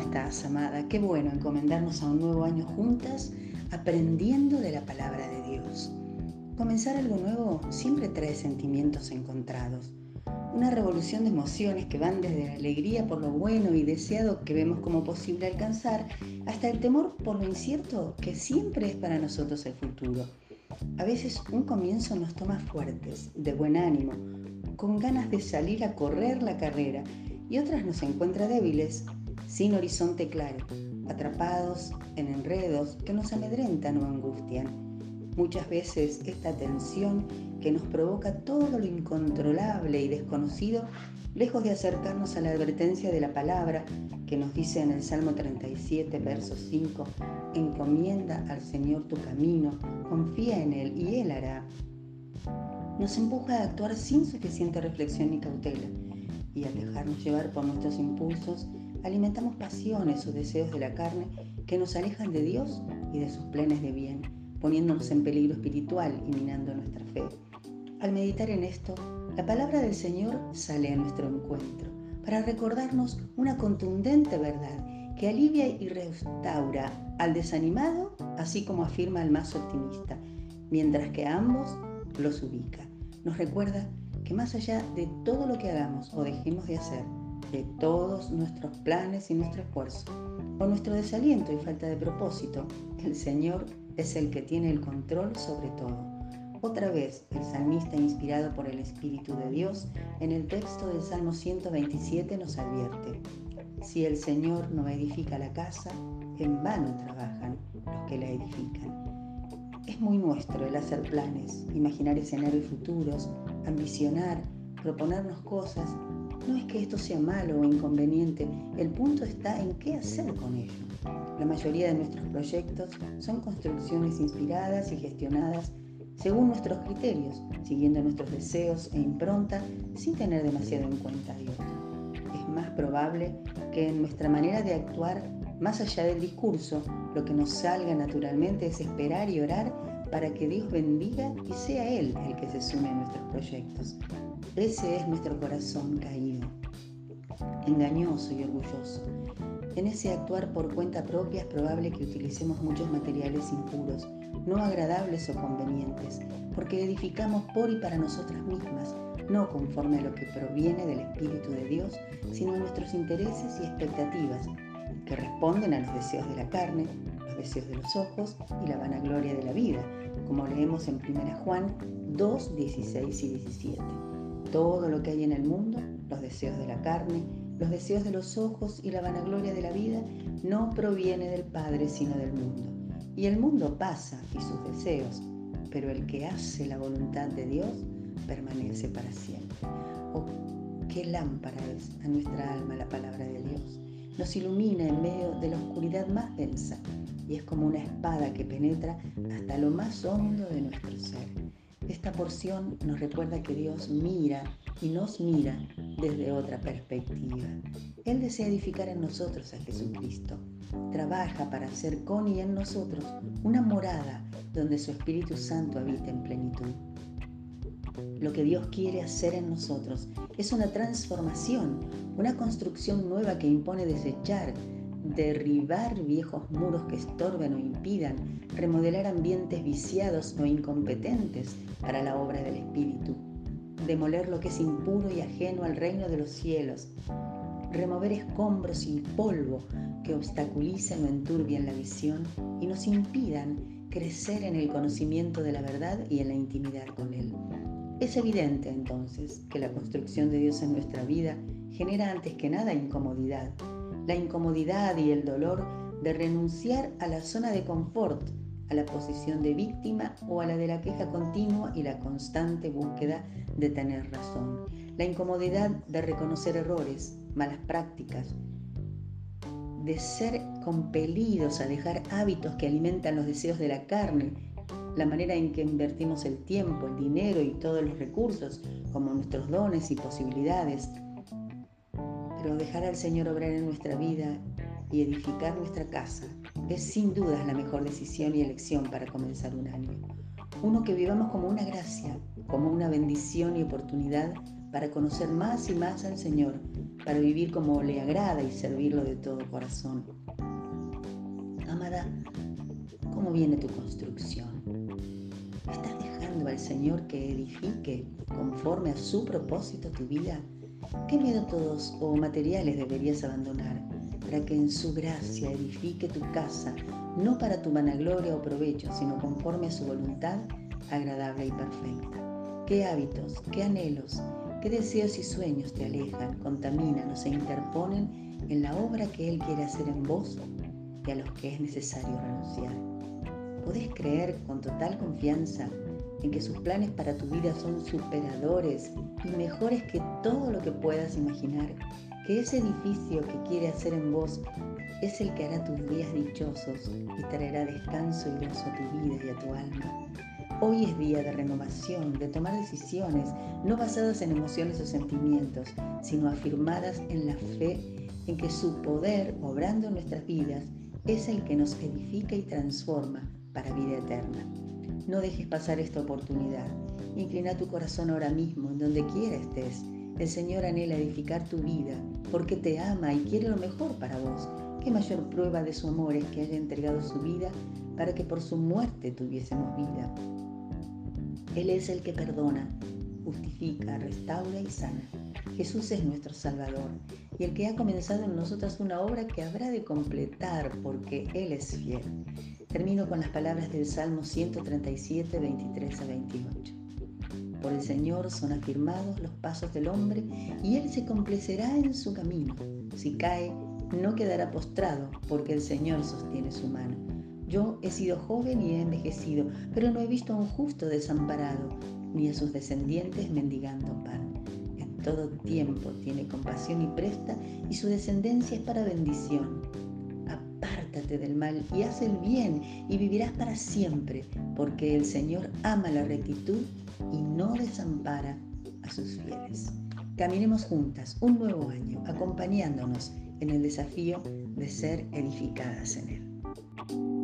estás, amada? Qué bueno encomendarnos a un nuevo año juntas, aprendiendo de la palabra de Dios. Comenzar algo nuevo siempre trae sentimientos encontrados, una revolución de emociones que van desde la alegría por lo bueno y deseado que vemos como posible alcanzar, hasta el temor por lo incierto que siempre es para nosotros el futuro. A veces un comienzo nos toma fuertes, de buen ánimo, con ganas de salir a correr la carrera, y otras nos encuentra débiles, sin horizonte claro, atrapados en enredos que nos amedrentan o angustian. Muchas veces esta tensión que nos provoca todo lo incontrolable y desconocido, lejos de acercarnos a la advertencia de la palabra que nos dice en el Salmo 37, verso 5, encomienda al Señor tu camino, confía en Él y Él hará, nos empuja a actuar sin suficiente reflexión ni cautela y al dejarnos llevar por nuestros impulsos, alimentamos pasiones o deseos de la carne que nos alejan de Dios y de sus planes de bien, poniéndonos en peligro espiritual y minando nuestra fe. Al meditar en esto, la palabra del Señor sale a nuestro encuentro para recordarnos una contundente verdad que alivia y restaura al desanimado, así como afirma al más optimista, mientras que a ambos los ubica. Nos recuerda que más allá de todo lo que hagamos o dejemos de hacer, de todos nuestros planes y nuestro esfuerzo, o nuestro desaliento y falta de propósito, el Señor es el que tiene el control sobre todo. Otra vez, el salmista inspirado por el Espíritu de Dios, en el texto del Salmo 127 nos advierte, si el Señor no edifica la casa, en vano trabajan los que la edifican. Es muy nuestro el hacer planes, imaginar escenarios futuros, ambicionar, proponernos cosas. No es que esto sea malo o inconveniente, el punto está en qué hacer con ello. La mayoría de nuestros proyectos son construcciones inspiradas y gestionadas según nuestros criterios, siguiendo nuestros deseos e impronta sin tener demasiado en cuenta a Dios. Es más probable que en nuestra manera de actuar más allá del discurso, lo que nos salga naturalmente es esperar y orar para que Dios bendiga y sea Él el que se sume a nuestros proyectos. Ese es nuestro corazón caído, engañoso y orgulloso. En ese actuar por cuenta propia es probable que utilicemos muchos materiales impuros, no agradables o convenientes, porque edificamos por y para nosotras mismas, no conforme a lo que proviene del Espíritu de Dios, sino a nuestros intereses y expectativas, que responden a los deseos de la carne, los deseos de los ojos y la vanagloria de la vida, como leemos en 1 Juan 2, 16 y 17. Todo lo que hay en el mundo, los deseos de la carne, los deseos de los ojos y la vanagloria de la vida, no proviene del Padre sino del mundo. Y el mundo pasa y sus deseos, pero el que hace la voluntad de Dios permanece para siempre. Oh, qué lámpara es a nuestra alma la palabra de Dios nos ilumina en medio de la oscuridad más densa y es como una espada que penetra hasta lo más hondo de nuestro ser. Esta porción nos recuerda que Dios mira y nos mira desde otra perspectiva. Él desea edificar en nosotros a Jesucristo. Trabaja para hacer con y en nosotros una morada donde su Espíritu Santo habita en plenitud. Lo que Dios quiere hacer en nosotros es una transformación, una construcción nueva que impone desechar, derribar viejos muros que estorben o impidan, remodelar ambientes viciados o incompetentes para la obra del Espíritu, demoler lo que es impuro y ajeno al reino de los cielos, remover escombros y polvo que obstaculicen o enturbian la visión y nos impidan crecer en el conocimiento de la verdad y en la intimidad con Él. Es evidente entonces que la construcción de Dios en nuestra vida genera antes que nada incomodidad, la incomodidad y el dolor de renunciar a la zona de confort, a la posición de víctima o a la de la queja continua y la constante búsqueda de tener razón, la incomodidad de reconocer errores, malas prácticas, de ser compelidos a dejar hábitos que alimentan los deseos de la carne la manera en que invertimos el tiempo, el dinero y todos los recursos, como nuestros dones y posibilidades. Pero dejar al Señor obrar en nuestra vida y edificar nuestra casa es sin duda la mejor decisión y elección para comenzar un año. Uno que vivamos como una gracia, como una bendición y oportunidad para conocer más y más al Señor, para vivir como le agrada y servirlo de todo corazón. Amada, ¿cómo viene tu construcción? ¿Estás dejando al Señor que edifique conforme a su propósito tu vida? ¿Qué métodos o materiales deberías abandonar para que en su gracia edifique tu casa, no para tu vanagloria o provecho, sino conforme a su voluntad agradable y perfecta? ¿Qué hábitos, qué anhelos, qué deseos y sueños te alejan, contaminan o se interponen en la obra que Él quiere hacer en vos y a los que es necesario renunciar? ¿Podés creer con total confianza en que sus planes para tu vida son superadores y mejores que todo lo que puedas imaginar, que ese edificio que quiere hacer en vos es el que hará tus días dichosos y traerá descanso y gozo a tu vida y a tu alma. Hoy es día de renovación, de tomar decisiones no basadas en emociones o sentimientos, sino afirmadas en la fe en que su poder, obrando en nuestras vidas, es el que nos edifica y transforma para vida eterna. No dejes pasar esta oportunidad. Inclina tu corazón ahora mismo, en donde quiera estés. El Señor anhela edificar tu vida porque te ama y quiere lo mejor para vos. ¿Qué mayor prueba de su amor es que haya entregado su vida para que por su muerte tuviésemos vida? Él es el que perdona, justifica, restaura y sana. Jesús es nuestro Salvador y el que ha comenzado en nosotros una obra que habrá de completar porque Él es fiel. Termino con las palabras del Salmo 137, 23 a 28. Por el Señor son afirmados los pasos del hombre y Él se complacerá en su camino. Si cae, no quedará postrado, porque el Señor sostiene su mano. Yo he sido joven y he envejecido, pero no he visto a un justo desamparado, ni a sus descendientes mendigando pan. En todo tiempo tiene compasión y presta, y su descendencia es para bendición del mal y haz el bien y vivirás para siempre, porque el Señor ama la rectitud y no desampara a sus fieles. Caminemos juntas un nuevo año, acompañándonos en el desafío de ser edificadas en Él.